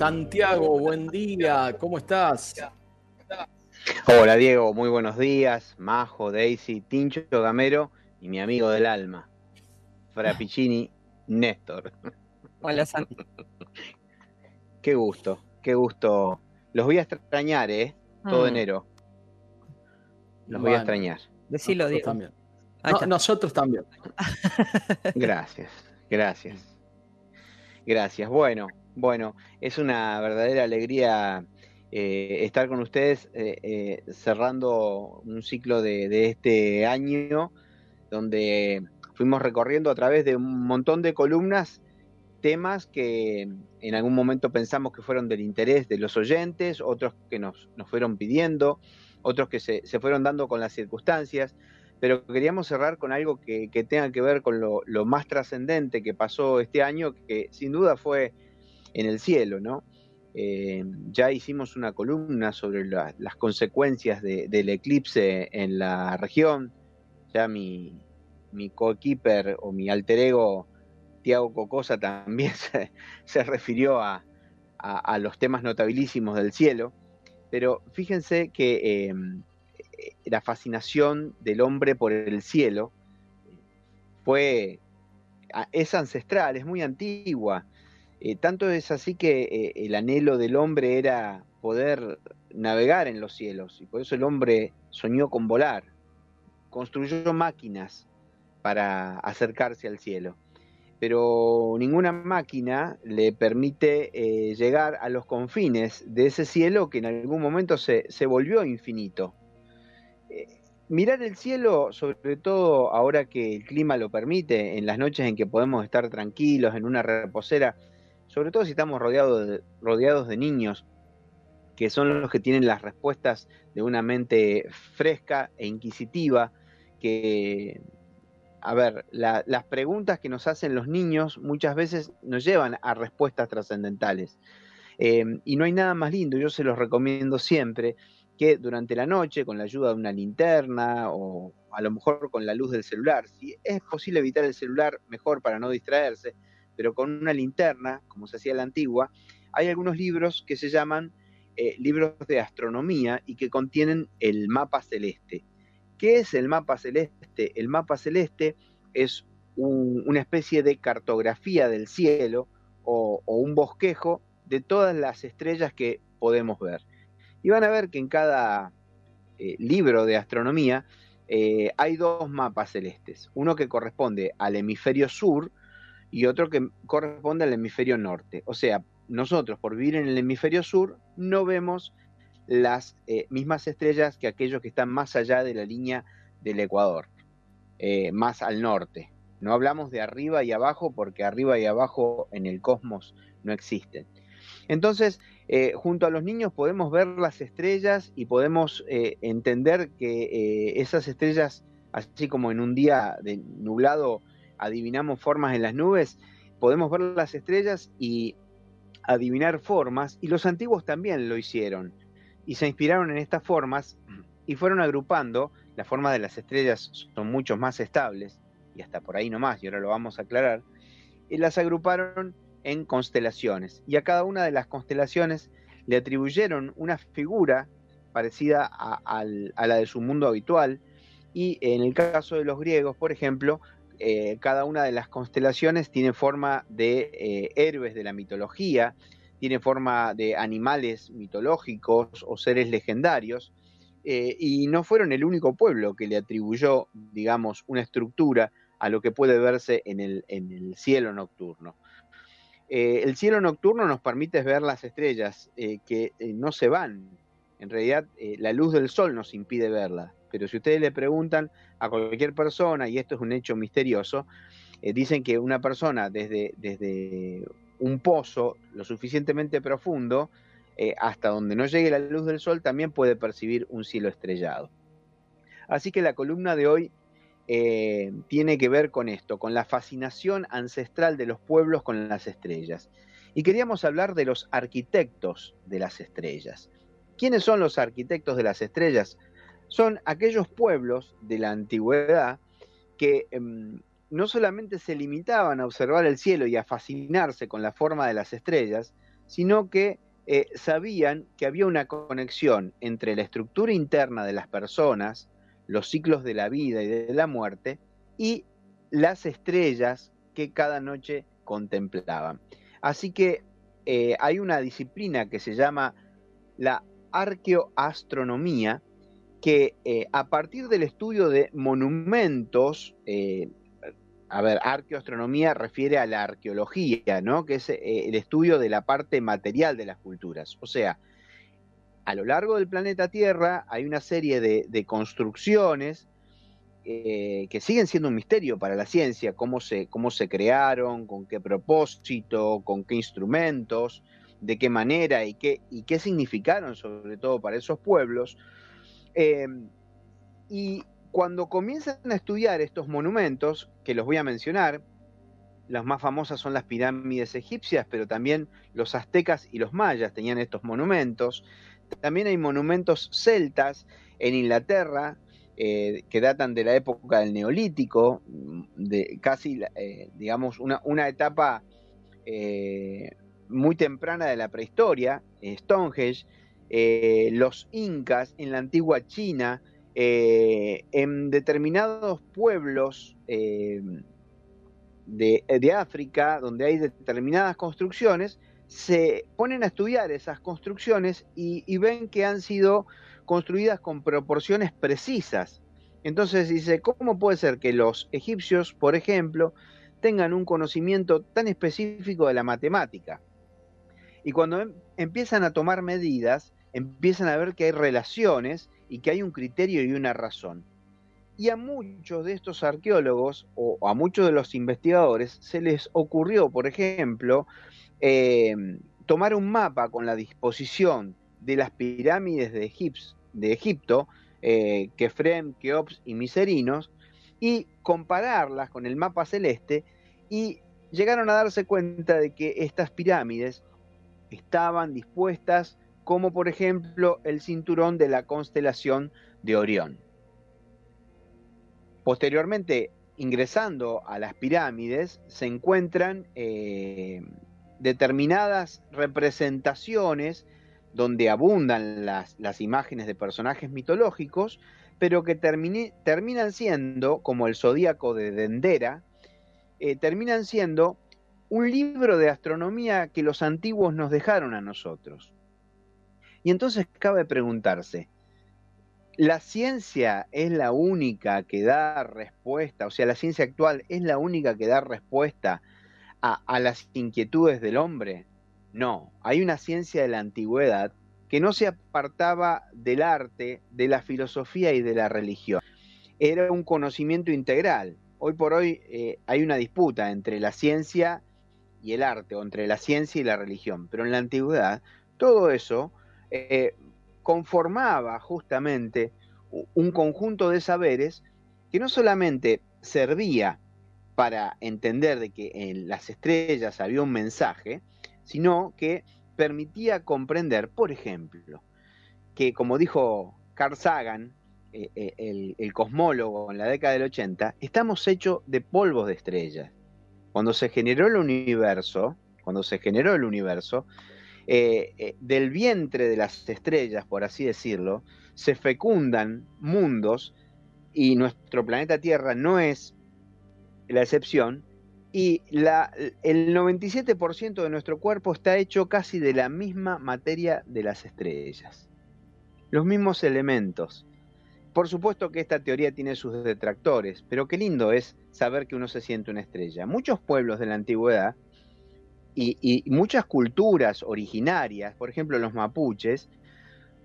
Santiago, buen día, ¿cómo estás? Hola Diego, muy buenos días. Majo, Daisy, Tincho, Gamero y mi amigo del alma, Frappiccini, Néstor. Hola Santi. Qué gusto, qué gusto. Los voy a extrañar, ¿eh? Todo Mm. enero. Los voy a extrañar. Decilo, Diego. también. No, nosotros también. Gracias, gracias. Gracias. Bueno, bueno, es una verdadera alegría eh, estar con ustedes eh, eh, cerrando un ciclo de, de este año donde fuimos recorriendo a través de un montón de columnas temas que en algún momento pensamos que fueron del interés de los oyentes, otros que nos, nos fueron pidiendo, otros que se, se fueron dando con las circunstancias, pero queríamos cerrar con algo que, que tenga que ver con lo, lo más trascendente que pasó este año, que sin duda fue en el cielo, ¿no? Eh, ya hicimos una columna sobre la- las consecuencias de- del eclipse en la región, ya mi, mi coequiper o mi alter ego, Tiago Cocosa, también se, se refirió a, a- los temas notabilísimos del cielo, pero fíjense que eh, la fascinación del hombre por el cielo fue es ancestral, es muy antigua. Eh, tanto es así que eh, el anhelo del hombre era poder navegar en los cielos, y por eso el hombre soñó con volar, construyó máquinas para acercarse al cielo. Pero ninguna máquina le permite eh, llegar a los confines de ese cielo que en algún momento se, se volvió infinito. Mirar el cielo, sobre todo ahora que el clima lo permite, en las noches en que podemos estar tranquilos, en una reposera, sobre todo si estamos rodeados de, rodeados de niños, que son los que tienen las respuestas de una mente fresca e inquisitiva, que, a ver, la- las preguntas que nos hacen los niños muchas veces nos llevan a respuestas trascendentales. Eh, y no hay nada más lindo, yo se los recomiendo siempre, que durante la noche, con la ayuda de una linterna o a lo mejor con la luz del celular, si es posible evitar el celular, mejor para no distraerse, pero con una linterna, como se hacía la antigua, hay algunos libros que se llaman eh, libros de astronomía y que contienen el mapa celeste. ¿Qué es el mapa celeste? El mapa celeste es un- una especie de cartografía del cielo o, o un bosquejo de todas las estrellas que podemos ver. Y van a ver que en cada eh, libro de astronomía eh, hay dos mapas celestes, uno que corresponde al hemisferio sur y otro que corresponde al hemisferio norte. O sea, nosotros por vivir en el hemisferio sur no vemos las eh, mismas estrellas que aquellos que están más allá de la línea del Ecuador, eh, más al norte. No hablamos de arriba y abajo porque arriba y abajo en el cosmos no existen. Entonces, eh, junto a los niños podemos ver las estrellas y podemos entender que esas estrellas, así como en un día de nublado adivinamos formas en las nubes, podemos ver las estrellas y adivinar formas, y los antiguos también lo hicieron, y se inspiraron en estas formas y fueron agrupando, las formas de las estrellas son mucho más estables, y hasta por ahí nomás, y ahora lo vamos a aclarar, y las agruparon en constelaciones, y a cada una de las constelaciones le atribuyeron una figura parecida a, la de su mundo habitual, y en el caso de los griegos, por ejemplo, eh, cada una de las constelaciones tiene forma de eh, héroes de la mitología, tiene forma de animales mitológicos o seres legendarios, y no fueron el único pueblo que le atribuyó, digamos, una estructura a lo que puede verse en el cielo nocturno. el cielo nocturno nos permite ver las estrellas que no se van. En realidad, la luz del sol nos impide verlas pero si ustedes le preguntan a cualquier persona, y esto es un hecho misterioso, eh, dicen que una persona desde, desde un pozo lo suficientemente profundo, eh, hasta donde no llegue la luz del sol, también puede percibir un cielo estrellado. Así que la columna de hoy eh, tiene que ver con esto, con la fascinación ancestral de los pueblos con las estrellas. Y queríamos hablar de los arquitectos de las estrellas. ¿Quiénes son los arquitectos de las estrellas? Son aquellos pueblos de la antigüedad que em, no solamente se limitaban a observar el cielo y a fascinarse con la forma de las estrellas, sino que eh, sabían que había una conexión entre la estructura interna de las personas, los ciclos de la vida y de la muerte, y las estrellas que cada noche contemplaban. Así que eh, hay una disciplina que se llama la arqueoastronomía, que eh, a partir del estudio de monumentos, eh, a ver, arqueoastronomía refiere a la arqueología, ¿no? Que es eh, el estudio de la parte material de las culturas. O sea, a lo largo del planeta Tierra hay una serie de, construcciones que siguen siendo un misterio para la ciencia, cómo se, cómo se crearon, con qué propósito, con qué instrumentos, de qué manera y qué, y qué significaron sobre todo para esos pueblos. Em, y cuando comienzan a estudiar estos monumentos, que los voy a mencionar, las más famosas son las pirámides egipcias, pero también los aztecas y los mayas tenían estos monumentos. También hay monumentos celtas en Inglaterra, eh, que datan de la época del Neolítico, de casi, eh, digamos, una, etapa eh, muy temprana de la prehistoria, Stonehenge, eh, los incas en la antigua China, eh, en determinados pueblos eh, de, África, donde hay determinadas construcciones, se ponen a estudiar esas construcciones y, ven que han sido construidas con proporciones precisas. Entonces dice, ¿cómo puede ser que los egipcios, por ejemplo, tengan un conocimiento tan específico de la matemática? Y cuando em, empiezan a tomar medidas, empiezan a ver que hay relaciones y que hay un criterio y una razón. Y a muchos de estos arqueólogos o a muchos de los investigadores se les ocurrió, por ejemplo, em, tomar un mapa con la disposición de las pirámides de, de Egipto, eh, Kefrem, Keops y Miserinos, y compararlas con el mapa celeste y llegaron a darse cuenta de que estas pirámides estaban dispuestas como por ejemplo el cinturón de la constelación de Orión. Posteriormente, ingresando a las pirámides, se encuentran eh, determinadas representaciones donde abundan las, imágenes de personajes mitológicos, pero que terminan siendo, como el zodíaco de Dendera, eh, terminan siendo un libro de astronomía que los antiguos nos dejaron a nosotros. Y entonces cabe preguntarse, ¿la ciencia es la única que da respuesta, o sea, la ciencia actual es la única que da respuesta a, las inquietudes del hombre? No, hay una ciencia de la antigüedad que no se apartaba del arte, de la filosofía y de la religión. Era un conocimiento integral. Hoy por hoy eh, hay una disputa entre la ciencia y el arte, o entre la ciencia y la religión, pero en la antigüedad todo eso eh, conformaba justamente un conjunto de saberes que no solamente servía para entender de que en las estrellas había un mensaje, sino que permitía comprender, por ejemplo, que como dijo Carl Sagan, eh, eh, el, el, cosmólogo en la década del 80, estamos hechos de polvos de estrellas. Cuando se generó el universo, cuando se generó el universo, eh, eh, del vientre de las estrellas, por así decirlo, se fecundan mundos y nuestro planeta Tierra no es la excepción, y el 97% de nuestro cuerpo está hecho casi de la misma materia de las estrellas, los mismos elementos. Por supuesto que esta teoría tiene sus detractores, pero qué lindo es saber que uno se siente una estrella. Muchos pueblos de la antigüedad y, muchas culturas originarias, por ejemplo los mapuches,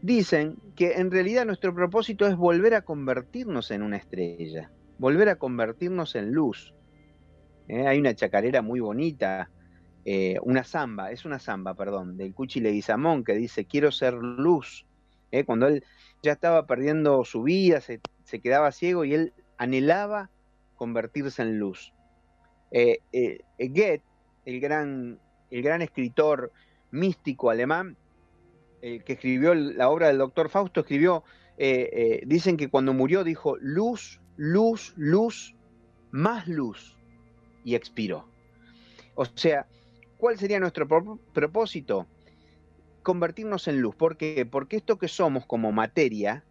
dicen que en realidad nuestro propósito es volver a convertirnos en una estrella, volver a convertirnos en luz. ¿Eh? Hay una chacarera muy bonita, eh, una samba, es una samba, perdón, del Cuchi Leguizamón que dice, quiero ser luz. ¿Eh? Cuando él ya estaba perdiendo su vida, se, se, quedaba ciego y él anhelaba convertirse en luz. Goethe el gran, el gran escritor místico alemán, que escribió la obra del doctor Fausto, escribió, eh, eh, dicen que cuando murió dijo, luz, luz, luz, más luz, y expiró. O sea, ¿cuál sería nuestro propósito? Convertirnos en luz. ¿Por qué? Porque esto que somos como materia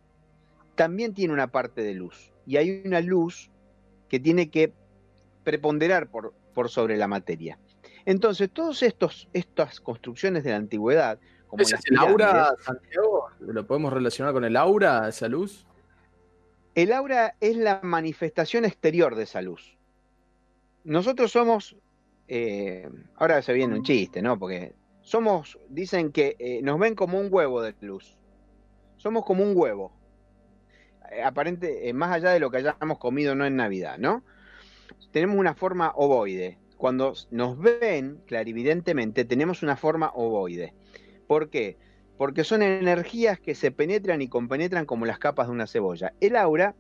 también tiene una parte de luz. Y hay una luz que tiene que preponderar por, por sobre la materia. Entonces, todas estas construcciones de la antigüedad, como ¿Es el aura, Santiago? ¿Lo podemos relacionar con el aura, esa luz? El aura es la manifestación exterior de esa luz. Nosotros somos, eh, ahora se viene un chiste, ¿no? Porque somos, dicen que eh, nos ven como un huevo de luz. Somos como un huevo. Eh, aparente, más allá de lo que hayamos comido no en Navidad, ¿no? Tenemos una forma ovoide cuando nos ven clarividentemente, tenemos una forma ovoide. ¿Por qué? Porque son energías que se penetran y compenetran como las capas de una cebolla. El aura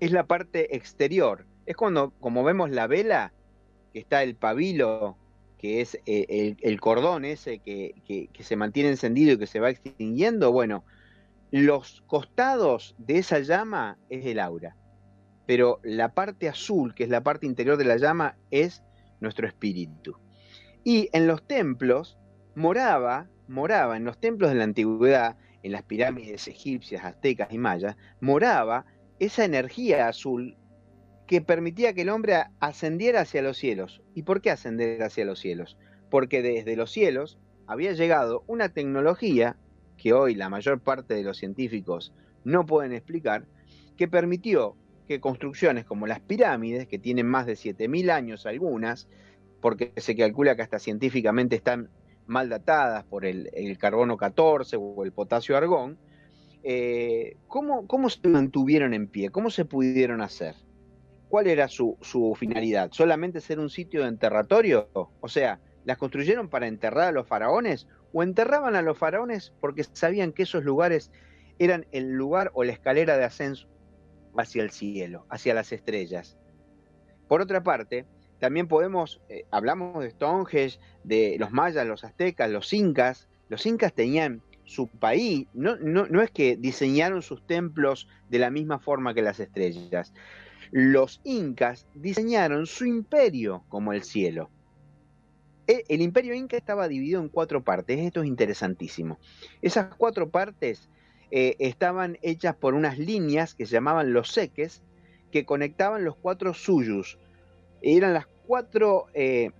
es la parte exterior. Es cuando, como vemos la vela, que está el pabilo, que es eh, el, cordón ese que, que se mantiene encendido y que se va extinguiendo. Bueno, los costados de esa llama es el aura. Pero la parte azul, que es la parte interior de la llama, es nuestro espíritu. Y en los templos moraba, moraba, en los templos de la antigüedad, en las pirámides egipcias, aztecas y mayas, moraba esa energía azul que permitía que el hombre ascendiera hacia los cielos. ¿Y por qué ascender hacia los cielos? Porque desde los cielos había llegado una tecnología que hoy la mayor parte de los científicos no pueden explicar, que permitió que construcciones como las pirámides, que tienen más de 7.000 años algunas, porque se calcula que hasta científicamente están mal datadas por el, carbono 14 o el potasio argón, eh, ¿cómo, se mantuvieron en pie? ¿Cómo se pudieron hacer? ¿Cuál era su, su, finalidad? ¿Solamente ser un sitio de enterratorio? O sea, ¿las construyeron para enterrar a los faraones? ¿O enterraban a los faraones porque sabían que esos lugares eran el lugar o la escalera de ascenso hacia el cielo, hacia las estrellas. Por otra parte, también podemos, eh, hablamos de Stonehenge, de los mayas, los aztecas, los incas. Los incas tenían su país, no, no, no es que diseñaron sus templos de la misma forma que las estrellas. Los incas diseñaron su imperio como el cielo. E, el imperio inca estaba dividido en cuatro partes, esto es interesantísimo. Esas cuatro partes eh, estaban hechas por unas líneas que se llamaban los seques, que conectaban los cuatro suyus. Eran las cuatro eh,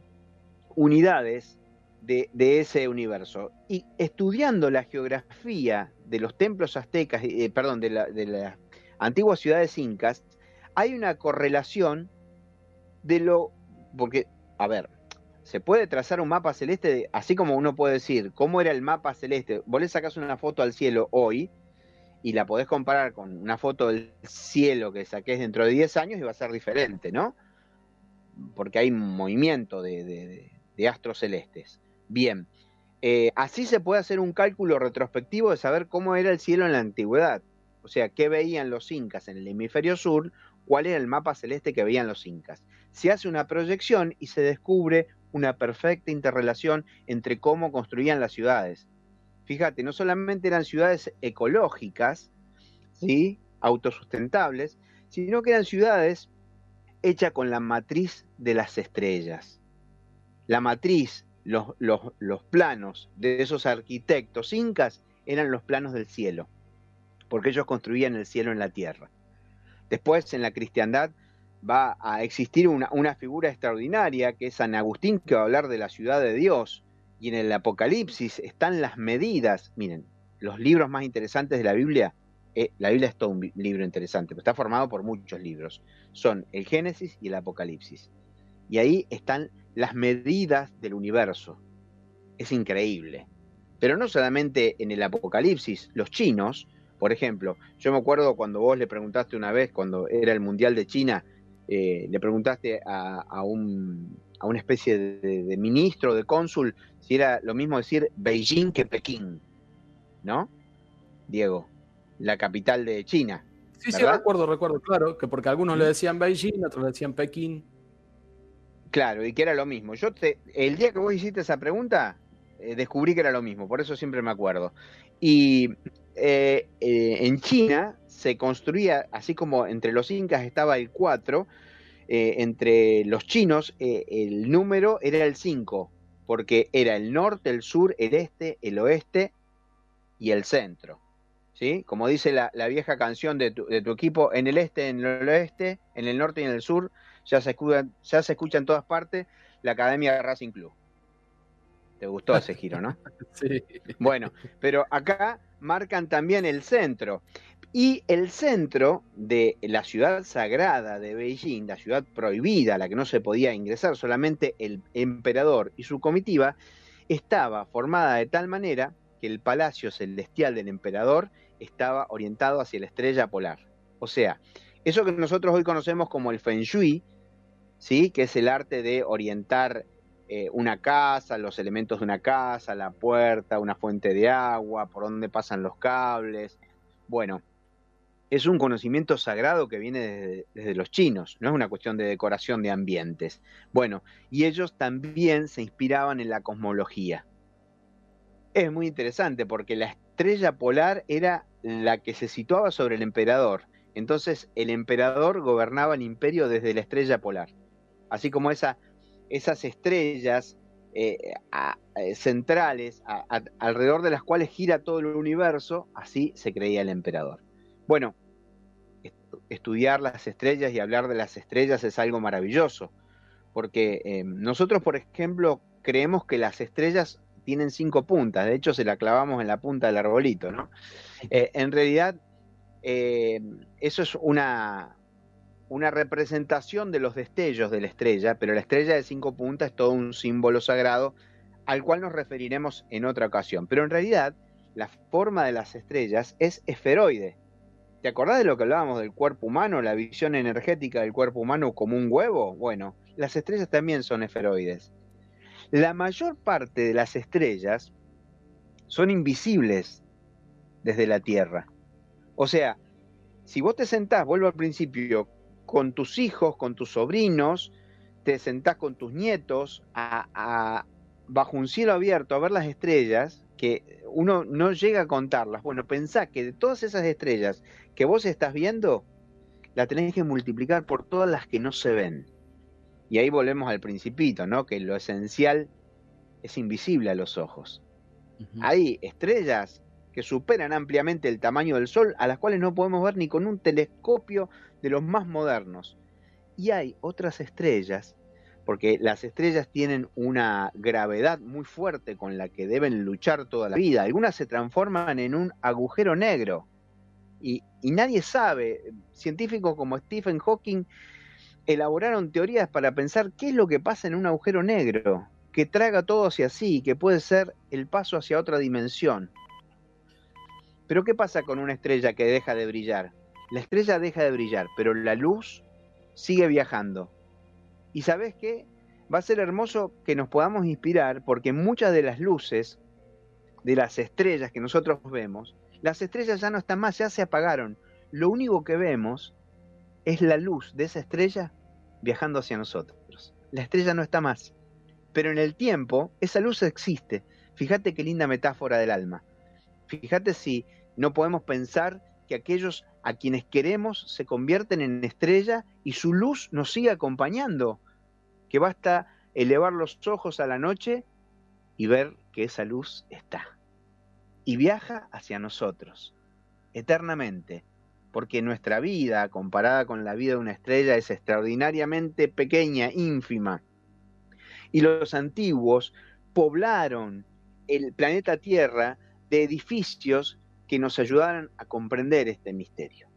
unidades de, ese universo. Y estudiando la geografía de los templos aztecas, eh, perdón, de, las antiguas ciudades incas, hay una correlación de lo. Porque, a ver, se puede trazar un mapa celeste, así como uno puede decir cómo era el mapa celeste. Vos le sacas una foto al cielo hoy y la podés comparar con una foto del cielo que saques dentro de 10 años y va a ser diferente, ¿no? Porque hay movimiento de, astros celestes. Bien, eh, así se puede hacer un cálculo retrospectivo de saber cómo era el cielo en la antigüedad. O sea, qué veían los incas en el hemisferio sur, cuál era el mapa celeste que veían los incas. Se hace una proyección y se descubre una perfecta interrelación entre cómo construían las ciudades fíjate, no solamente eran ciudades ecológicas, ¿sí? autosustentables, sino que eran ciudades hechas con la matriz de las estrellas. La matriz, los, planos de esos arquitectos incas eran los planos del cielo, porque ellos construían el cielo en la tierra. Después, en la cristiandad, va a existir una, una, figura extraordinaria que es San Agustín, que va a hablar de la ciudad de Dios. Y en el Apocalipsis están las medidas. Miren, los libros más interesantes de la Biblia, eh, la Biblia es todo un libro interesante, pero está formado por muchos libros. Son el Génesis y el Apocalipsis. Y ahí están las medidas del universo. Es increíble. Pero no solamente en el Apocalipsis, los chinos, por ejemplo, yo me acuerdo cuando vos le preguntaste una vez, cuando era el Mundial de China, eh, le preguntaste a, un, a una especie de, de, ministro, de cónsul, si era lo mismo decir Beijing que Pekín, ¿no? Diego, la capital de China. Sí, sí, recuerdo, recuerdo, claro, que porque algunos le decían Beijing, otros le decían Pekín. Claro, y que era lo mismo. Yo te, el día que vos hiciste esa pregunta, eh, descubrí que era lo mismo, por eso siempre me acuerdo. Y eh, eh, en China se construía, así como entre los incas estaba el 4, entre los chinos el número era el 5, porque era el norte, el sur, el este, el oeste y el centro. ¿Sí? Como dice la, vieja canción de tu, de tu, equipo, en el este, en el oeste, en el norte y en el sur, ya se escucha, ya se escucha en todas partes la Academia de Racing Club. ¿Te gustó ese giro, no? Sí. Bueno, pero acá marcan también el centro. Y el centro de la ciudad sagrada de Beijing, la ciudad prohibida, a la que no se podía ingresar, solamente el emperador y su comitiva, estaba formada de tal manera que el palacio celestial del emperador estaba orientado hacia la estrella polar. O sea, eso que nosotros hoy conocemos como el Feng Shui, ¿sí? que es el arte de orientar eh, una casa, los elementos de una casa, la puerta, una fuente de agua, por dónde pasan los cables. Bueno, es un conocimiento sagrado que viene desde, los chinos, no es una cuestión de decoración de ambientes. Bueno, y ellos también se inspiraban en la cosmología. Es muy interesante porque la estrella polar era la que se situaba sobre el emperador. Entonces el emperador gobernaba el imperio desde la estrella polar. Así como esa esas estrellas eh, eh, centrales alrededor de las cuales gira todo el universo, así se creía el emperador. Bueno, estudiar las estrellas y hablar de las estrellas es algo maravilloso, porque eh, nosotros, por ejemplo, creemos que las estrellas tienen cinco puntas, de hecho se la clavamos en la punta del arbolito, ¿no? en realidad, eso es una, una representación de los destellos de la estrella, pero la estrella de cinco puntas es todo un símbolo sagrado al cual nos referiremos en otra ocasión. Pero en realidad, la forma de las estrellas es esferoide. ¿Te acordás de lo que hablábamos del cuerpo humano, la visión energética del cuerpo humano como un huevo? Bueno, las estrellas también son esferoides. La mayor parte de las estrellas son invisibles desde la Tierra. O sea, si vos te sentás, vuelvo al principio, con tus hijos, con tus sobrinos, te sentás con tus nietos a, bajo un cielo abierto a ver las estrellas, que uno no llega a contarlas. Bueno, pensá que de todas esas estrellas que vos estás viendo, la tenés que multiplicar por todas las que no se ven. Y ahí volvemos al principito, ¿no? Que lo esencial es invisible a los ojos. Hay estrellas que superan ampliamente el tamaño del Sol, a las cuales no podemos ver ni con un telescopio de los más modernos. Y hay otras estrellas, porque las estrellas tienen una gravedad muy fuerte con la que deben luchar toda la vida. Algunas se transforman en un agujero negro. Y, nadie sabe, científicos como Stephen Hawking elaboraron teorías para pensar qué es lo que pasa en un agujero negro, que traga todo hacia sí, que puede ser el paso hacia otra dimensión. Pero ¿qué pasa con una estrella que deja de brillar? La estrella deja de brillar, pero la luz sigue viajando. ¿Y sabes qué? Va a ser hermoso que nos podamos inspirar porque muchas de las luces de las estrellas que nosotros vemos, las estrellas ya no están más, ya se apagaron. Lo único que vemos es la luz de esa estrella viajando hacia nosotros. La estrella no está más. Pero en el tiempo, esa luz existe. Fíjate qué linda metáfora del alma. Fíjate si no podemos pensar que aquellos a quienes queremos se convierten en estrella y su luz nos sigue acompañando, que basta elevar los ojos a la noche y ver que esa luz está. Y viaja hacia nosotros, eternamente, porque nuestra vida, comparada con la vida de una estrella, es extraordinariamente pequeña, ínfima. Y los antiguos poblaron el planeta Tierra de edificios que nos ayudaran a comprender este misterio.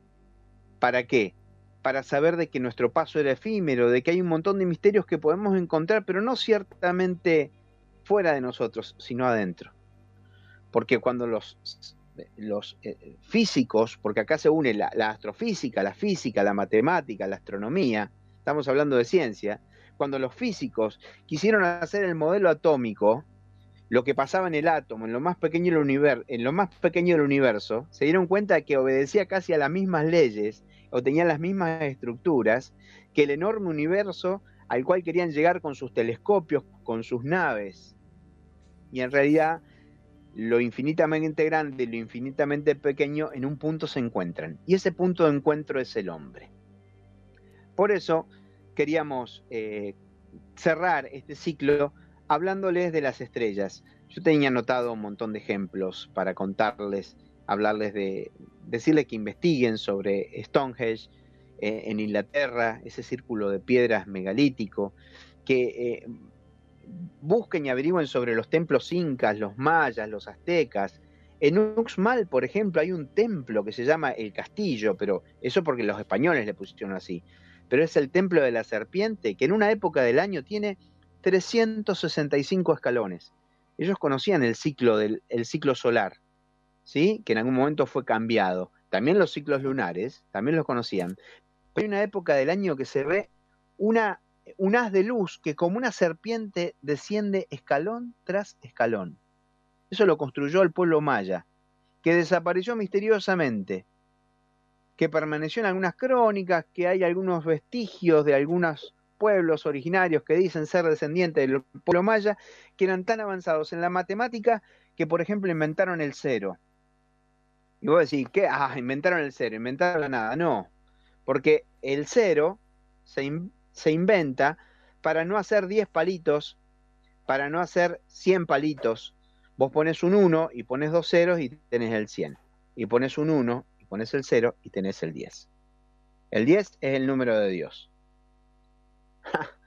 ¿Para qué? Para saber de que nuestro paso era efímero, de que hay un montón de misterios que podemos encontrar, pero no ciertamente fuera de nosotros, sino adentro. Porque cuando los, eh, físicos, porque acá se une la, la astrofísica, la física, la matemática, la astronomía, estamos hablando de ciencia, cuando los físicos quisieron hacer el modelo atómico, lo que pasaba en el átomo, en lo más pequeño del universo, en lo más pequeño del universo, se dieron cuenta de que obedecía casi a las mismas leyes o tenía las mismas estructuras que el enorme universo al cual querían llegar con sus telescopios, con sus naves. Y en realidad lo infinitamente grande y lo infinitamente pequeño en un punto se encuentran. Y ese punto de encuentro es el hombre. Por eso queríamos eh, cerrar este ciclo hablándoles de las estrellas. Yo tenía anotado un montón de ejemplos para contarles, hablarles de, decirles que investiguen sobre Stonehenge eh, en Inglaterra, ese círculo de piedras megalítico, que eh, busquen y averigüen sobre los templos incas, los mayas, los aztecas. En Uxmal, por ejemplo, hay un templo que se llama el Castillo, pero eso porque los españoles le pusieron así. Pero es el templo de la serpiente, que en una época del año tiene 365 escalones. Ellos conocían el ciclo, del, el ciclo solar, ¿sí? que en algún momento fue cambiado. También los ciclos lunares, también los conocían. Pero hay una época del año que se ve una, un haz de luz que como una serpiente desciende escalón tras escalón. Eso lo construyó el pueblo maya, que desapareció misteriosamente, que permaneció en algunas crónicas, que hay algunos vestigios de algunos pueblos originarios que dicen ser descendientes del pueblo maya, que eran tan avanzados en la matemática que, por ejemplo, inventaron el cero. Y vos decís, ¿qué? Ah, inventaron el cero, inventaron la nada. No, porque el cero se, se inventa para no hacer 10 palitos, para no hacer 100 palitos. Vos pones un 1 y pones dos ceros y tenés el 100. Y pones un 1 y pones el 0 y tenés el 10. El 10 es el número de Dios.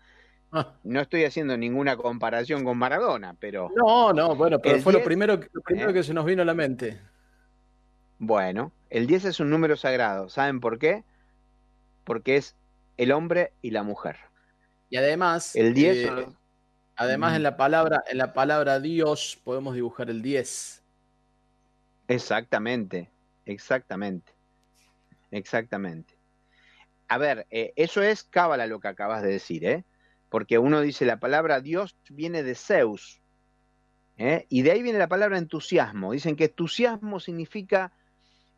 No estoy haciendo ninguna comparación con Maradona, pero. No, no, bueno, pero fue lo primero, lo primero ¿eh? que se nos vino a la mente. Bueno, el 10 es un número sagrado. ¿Saben por qué? Porque es el hombre y la mujer. Y además. El 10. Eh, además, en la palabra, en la palabra Dios podemos dibujar el 10. Exactamente, exactamente. Exactamente. A ver, eh, eso es cábala lo que acabas de decir, ¿eh? Porque uno dice la palabra Dios viene de Zeus, ¿eh? y de ahí viene la palabra entusiasmo. Dicen que entusiasmo significa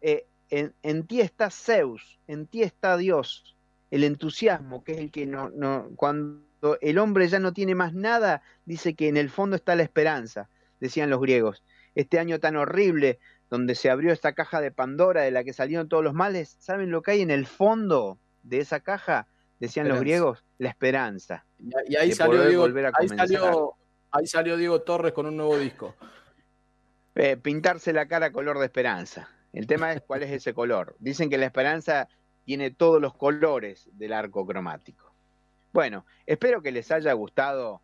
eh, en, en, ti está Zeus, en ti está Dios. El entusiasmo, que es el que no, no, cuando el hombre ya no tiene más nada, dice que en el fondo está la esperanza, decían los griegos. Este año tan horrible, donde se abrió esta caja de Pandora de la que salieron todos los males, ¿saben lo que hay en el fondo? de esa caja, decían los griegos, la esperanza. Y, ahí, salió Diego, ahí, salió, ahí, salió, Diego, Torres con un nuevo disco. Eh, pintarse la cara color de esperanza. El tema es cuál es ese color. Dicen que la esperanza tiene todos los colores del arco cromático. Bueno, espero que les haya gustado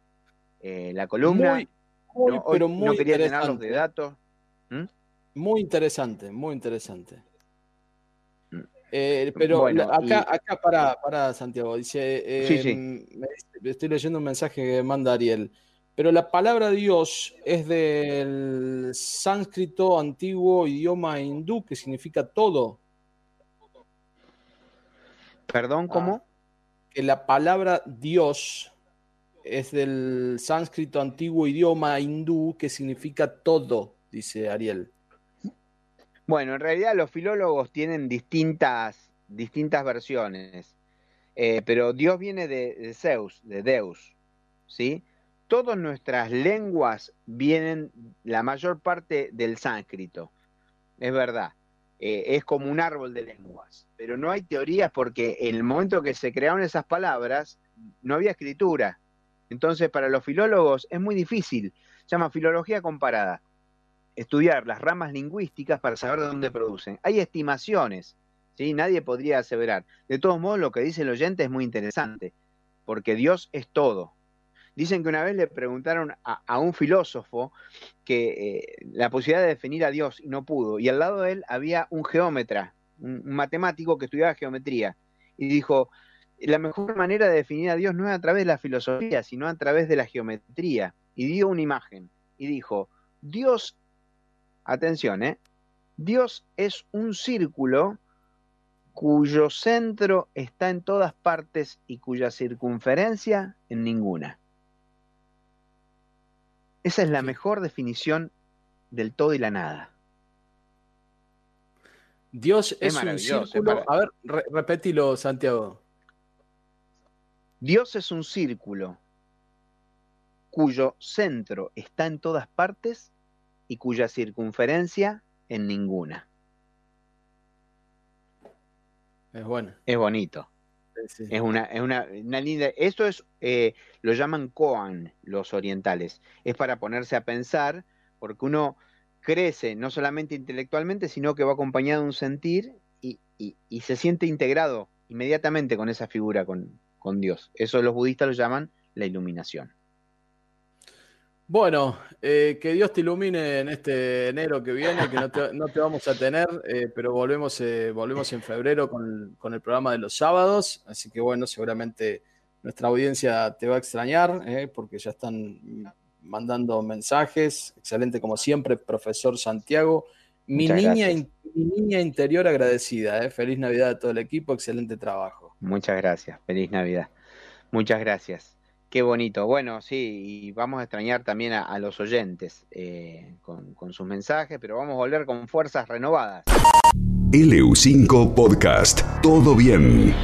eh, la columna. Muy, pero muy no quería llenarlos de datos. ¿Mm? Muy interesante, muy interesante. Eh, pero acá, acá para, para Santiago, dice, em, estoy leyendo un mensaje que manda Ariel, pero la palabra Dios es del sánscrito antiguo idioma hindú que significa todo. Perdón, ¿cómo? Ah, que la palabra Dios es del sánscrito antiguo idioma hindú que significa todo, dice Ariel. Bueno, en realidad los filólogos tienen distintas, distintas versiones, eh, pero Dios viene de, Zeus, de Deus, ¿sí? Todas nuestras lenguas vienen, la mayor parte del sánscrito, es verdad, eh, es como un árbol de lenguas, pero no hay teorías porque en el momento que se crearon esas palabras no había escritura. Entonces, para los filólogos es muy difícil, se llama filología comparada estudiar las ramas lingüísticas para saber de dónde producen. Hay estimaciones, ¿sí? Nadie podría aseverar. De todos modos, lo que dice el oyente es muy interesante, porque Dios es todo. Dicen que una vez le preguntaron a, un filósofo que eh, la posibilidad de definir a Dios y no pudo, y al lado de él había un geómetra, un, matemático que estudiaba geometría, y dijo, la mejor manera de definir a Dios no es a través de la filosofía, sino a través de la geometría, y dio una imagen, y dijo, Dios, atención, ¿eh? Dios es un círculo cuyo centro está en todas partes y cuya circunferencia en ninguna. Esa es la mejor definición del todo y la nada. Dios es, un círculo. A ver, repetilo, Santiago. Dios es un círculo cuyo centro está en todas partes y cuya circunferencia en ninguna. Es bueno. Es bonito. Es una, es una, linda. Esto es, eh, lo llaman koan los orientales. Es para ponerse a pensar, porque uno crece no solamente intelectualmente, sino que va acompañado de un sentir y, y, se siente integrado inmediatamente con esa figura, con, con Dios. Eso los budistas lo llaman la iluminación. Bueno, eh, que Dios te ilumine en este enero que viene, que no te, vamos a tener, eh, pero volvemos, eh, volvemos en febrero con, el programa de los sábados, así que bueno, seguramente nuestra audiencia te va a extrañar, porque ya están mandando mensajes, excelente como siempre, profesor Santiago. Mi niña, mi niña interior agradecida, feliz Navidad a todo el equipo, excelente trabajo. Muchas gracias, feliz Navidad. Muchas gracias. Qué bonito. Bueno, sí, y vamos a extrañar también a, los oyentes eh, con, con sus mensajes, pero vamos a volver con fuerzas renovadas. LU5 Podcast. Todo bien.